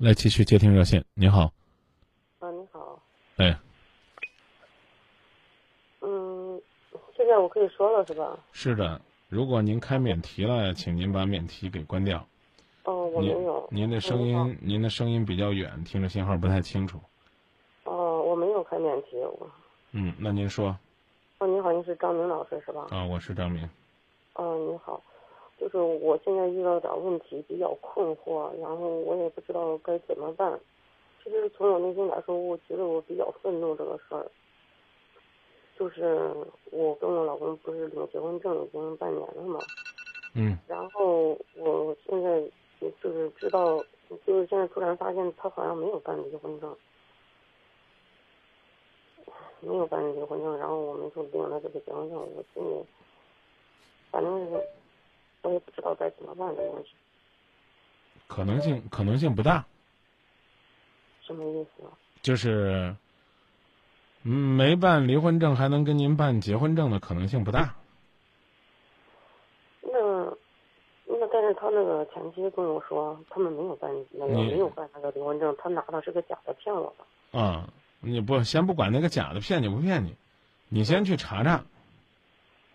来继续接听热线。你好，啊，你好，哎，嗯，现在我可以说了是吧？是的，如果您开免提了，请您把免提给关掉。哦，我没有。您的声音，您的声音比较远，听着信号不太清楚。哦，我没有开免提。我嗯，那您说哦，你好，您是张明老师是吧？啊，我是张明。哦，你好，就是我现在遇到点问题，比较困惑，然后我也不知道该怎么办。其实从我内心来说，我觉得我比较愤怒这个事儿。就是我跟我老公不是领结婚证已经半年了嘛，嗯然后我现在就是知道，就是现在突然发现他好像没有办离婚证，没有办离婚证，然后我们就领了这个结婚证，我心里反正是不知道该怎么办这个问题，可能性可能性不大，什么意思啊？就是嗯没办离婚证还能跟您办结婚证的可能性不大。那那但是他那个前妻跟我说，他们没有办那个没有办那个离婚证，他拿的是个假的骗我的。啊，你不先不管那个假的骗你不骗你，你先去查查。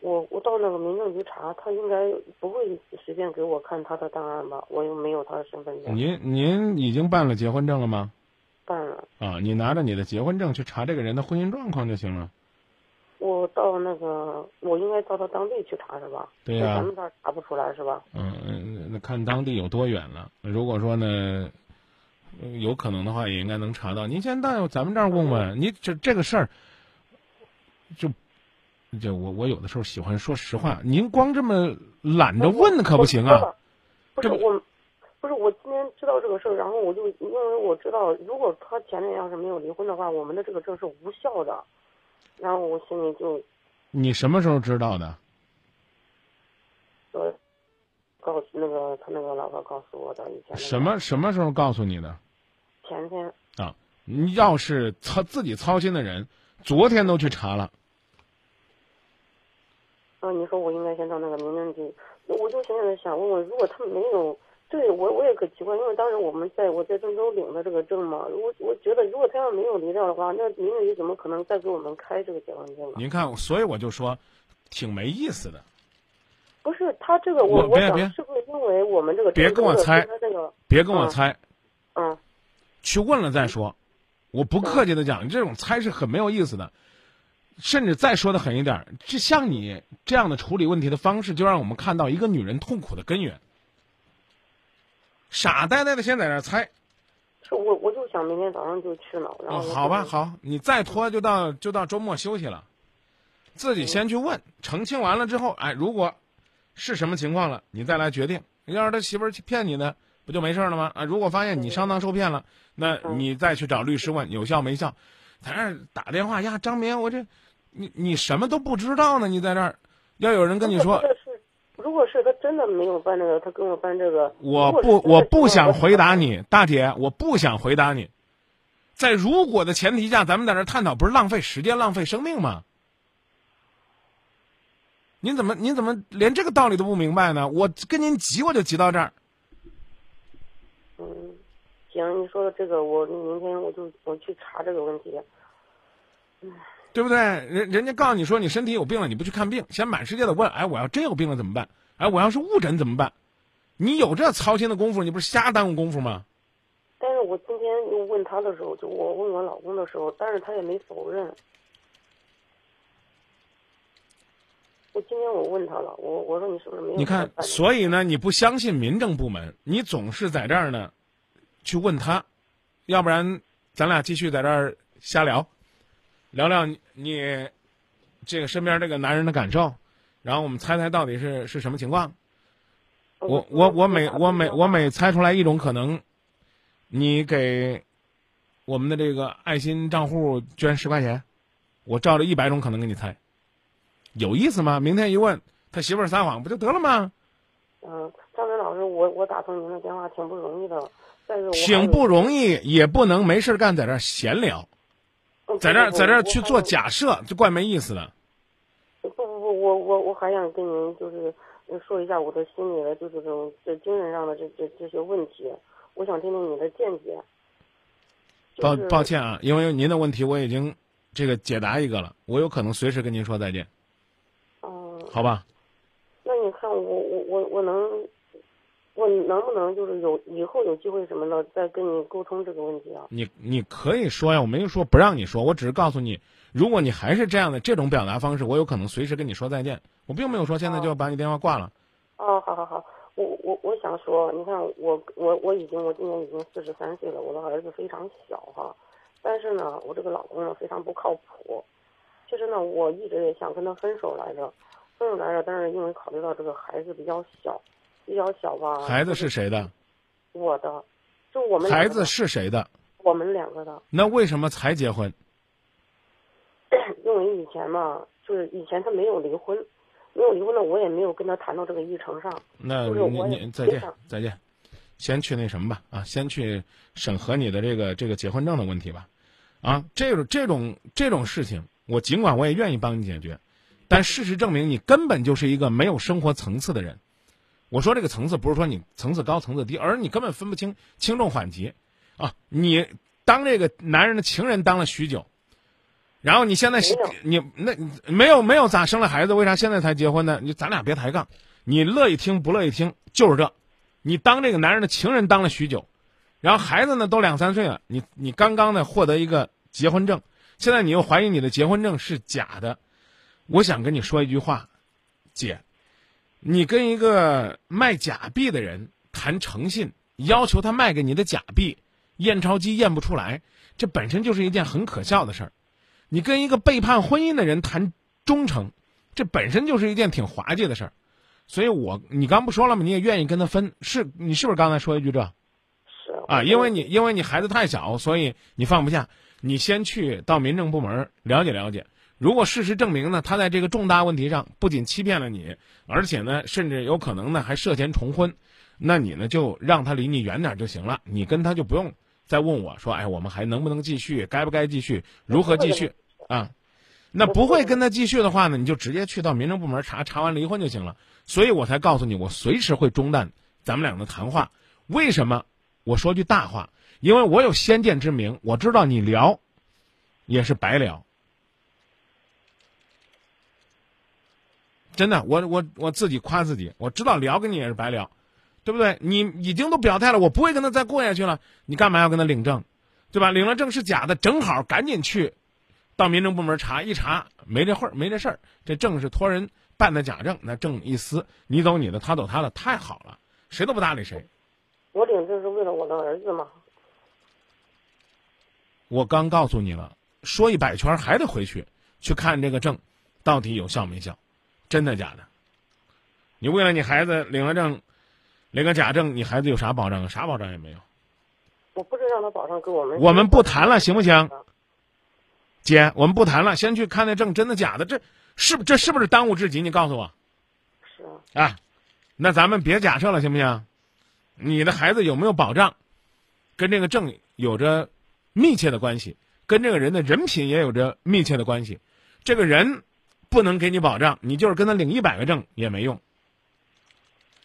我我到那个民政局查，他应该不会随便给我看他的档案吧？我又没有他的身份证。您您已经办了结婚证了吗？办了，啊，你拿着你的结婚证去查这个人的婚姻状况就行了。我到那个，我应该到他当地去查是吧？对呀在咱们这儿查不出来是吧？嗯，嗯那看当地有多远了。如果说呢，呃有可能的话，也应该能查到。您先到咱们这儿问问，你这这个事儿，就就我我有的时候喜欢说实话，您光这么懒着问可不行啊。不是这我，不是我今天知道这个事儿，然后我就因为我知道，如果他前面要是没有离婚的话，我们的这个证是无效的。然后我心里就你什么时候知道的？呃，告诉那个他那个老婆告诉我的，以前那个什么什么时候告诉你的？前天啊，你要是操自己操心的人，昨天都去查了。啊，你说我应该先到那个民政局，我就现在想问问，如果他没有，对我我也可奇怪，因为当时我们在我在郑州领的这个证嘛，我我觉得如果他要没有离掉的话，那民政局怎么可能再给我们开这个结婚证呢？您看，所以我就说，挺没意思的。不是他这个我我想是不是因为我们这个别跟我猜这个别跟我嗯猜，嗯去问了再说。我不客气的讲，这种猜是很没有意思的。甚至再说的狠一点儿，这像你这样的处理问题的方式，就让我们看到一个女人痛苦的根源。傻呆呆的先在那儿猜，是我我就想明天早上就去了，然哦，好吧，好，你再拖就到就到周末休息了，自己先去问，澄清完了之后，哎，如果是什么情况了，你再来决定。要是他媳妇儿去骗你呢，不就没事了吗？啊，如果发现你上当受骗了，那你再去找律师问有效没效。在那儿打电话呀，张明，我这，你你什么都不知道呢？你在这儿，要有人跟你说不，是是如果是他真的没有办这个，他跟我办这个，我不我不想回答你，大姐，我不想回答你。在如果的前提下，咱们在这儿探讨，不是浪费时间、浪费生命吗？您怎么您怎么连这个道理都不明白呢？我跟您急，我就急到这儿。嗯，行，你说的这个，我明天我就我去查这个问题。对不对？人人家告诉你说你身体有病了，你不去看病，先满世界的问，哎，我要真有病了怎么办？哎，我要是误诊怎么办？你有这操心的功夫，你不是瞎耽误功夫吗？但是我今天又问他的时候，就我问我老公的时候，但是他也没否认。我今天我问他了，我我说你是不是没有？你看，所以呢，你不相信民政部门，你总是在这儿呢，去问他，要不然咱俩继续在这儿瞎聊，聊聊你你这个身边这个男人的感受，然后我们猜猜到底是是什么情况。我我我每我每我每猜出来一种可能，你给我们的这个爱心账户捐十块钱，我照着一百种可能给你猜，有意思吗？明天一问他媳妇儿撒谎不就得了吗？嗯，张明老师，我我打通您的电话挺不容易的，但是我挺不容易，也不能没事干在这儿闲聊，在这儿在这儿去做。假设，就怪没意思的。不不不，我我我还想跟您就是说一下我的心里的，就是这种这精神上的这这这些问题。我想听听你的见解。抱就是抱歉啊，因为您的问题我已经这个解答一个了，我有可能随时跟您说再见，嗯，好吧？那你看我我我我能，我能不能就是有以后有机会什么的再跟你沟通这个问题啊？你你可以说呀，我没有说不让你说，我只是告诉你，如果你还是这样的这种表达方式，我有可能随时跟你说再见，我并没有说现在就要把你电话挂了。哦，好好好，我我我想说，你看我我我已经我今年已经四十三岁了，我的儿子非常小哈，但是呢，我这个老公呢非常不靠谱。其实呢，我一直也想跟他分手来着，分手来着，但是因为考虑到这个孩子比较小，比较小吧。孩子是谁的？我的，就我们孩子是谁的？我们两个的，那为什么才结婚？因为以前嘛，就是以前他没有离婚，没有离婚呢，我也没有跟他谈到这个议程上。那你你再见再见，先去那什么吧啊，先去审核你的这个这个结婚证的问题吧，啊，这种这种这种事情，我尽管我也愿意帮你解决，但事实证明你根本就是一个没有生活层次的人。我说这个层次不是说你层次高层次低，而是你根本分不清轻重缓急，啊，你当这个男人的情人当了许久，然后你现在你那没有没有咋生了孩子，为啥现在才结婚呢？你咱俩别抬杠，你乐意听不乐意听就是这，你当这个男人的情人当了许久，然后孩子呢都两三岁了，你你刚刚呢获得一个结婚证，现在你又怀疑你的结婚证是假的，我想跟你说一句话，姐，你跟一个卖假币的人谈诚信，要求他卖给你的假币，验钞机验不出来，这本身就是一件很可笑的事儿。你跟一个背叛婚姻的人谈忠诚，这本身就是一件挺滑稽的事儿。所以我你刚不说了吗？你也愿意跟他分，是你是不是刚才说一句这？是啊，因为你因为你孩子太小，所以你放不下。你先去到民政部门了解了解。如果事实证明呢，他在这个重大问题上不仅欺骗了你，而且呢，甚至有可能呢还涉嫌重婚，那你呢就让他离你远点就行了。你跟他就不用再问我说，哎，我们还能不能继续？该不该继续？如何继续？啊，那不会跟他继续的话呢，你就直接去到民政部门查，查完离婚就行了。所以我才告诉你，我随时会中断咱们俩的谈话。为什么？我说句大话，因为我有先见之明，我知道你聊也是白聊。真的，我我我自己夸自己，我知道聊跟你也是白聊，对不对？你已经都表态了，我不会跟他再过下去了，你干嘛要跟他领证，对吧？领了证是假的，正好赶紧去到民政部门查一查，没这会儿，没这事儿，这证是托人办的假证，那证一撕，你走你的，他走他的，太好了，谁都不搭理谁。我领证是为了我的儿子嘛。我刚告诉你了，说一百圈还得回去去看这个证，到底有效没效，真的假的？你为了你孩子领了证，领个假证，你孩子有啥保障啊？啥保障也没有。我不是让他保障跟我们。我们不谈了，行不行？姐，我们不谈了，先去看那证真的假的，这是不这是不是当务之急？你告诉我是啊，啊，那咱们别假设了，行不行？你的孩子有没有保障，跟这个证有着密切的关系，跟这个人的人品也有着密切的关系。这个人不能给你保障，你就是跟他领一百个证也没用。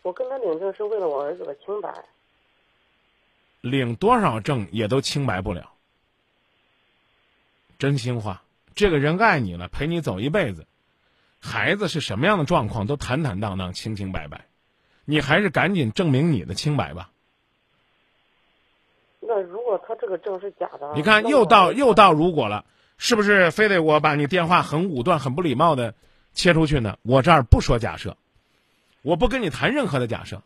我跟他领证是为了我儿子的清白。领多少证也都清白不了。真心话，这个人爱你了，陪你走一辈子，孩子是什么样的状况都坦坦荡荡、清清白白，你还是赶紧证明你的清白吧。那如果他这个证是假的，你看，又到又到如果了，是不是非得我把你电话很武断、很不礼貌的切出去呢？我这儿不说假设，我不跟你谈任何的假设。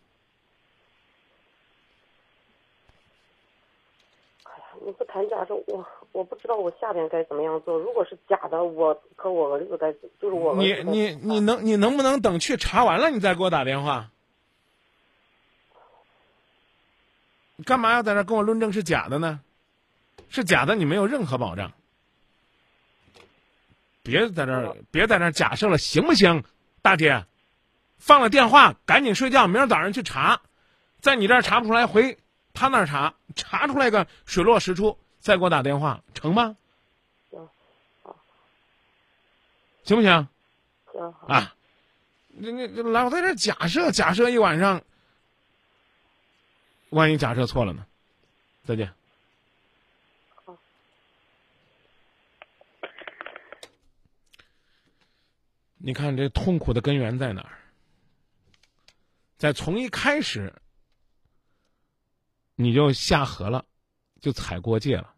哎呀，你不谈假设，我我不知道我下边该怎么样做。如果是假的，我可我儿子该就是我你你你能你能不能等去查完了你再给我打电话？你干嘛要在这跟我论证是假的呢？是假的，你没有任何保障。别在这儿别在那儿假设了，行不行，大姐？放了电话，赶紧睡觉，明儿早上去查，在你这儿查不出来，回他那儿查，查出来个水落石出，再给我打电话，成吗？行好行不行？行好啊，你你你老在这假设假设一晚上，万一假设错了呢？再见。你看这痛苦的根源在哪儿？在从一开始你就下河了，就踩过界了。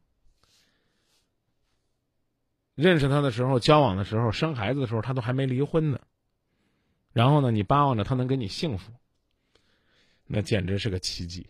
认识他的时候，交往的时候，生孩子的时候，他都还没离婚呢。然后呢，你巴望着他能给你幸福，那简直是个奇迹。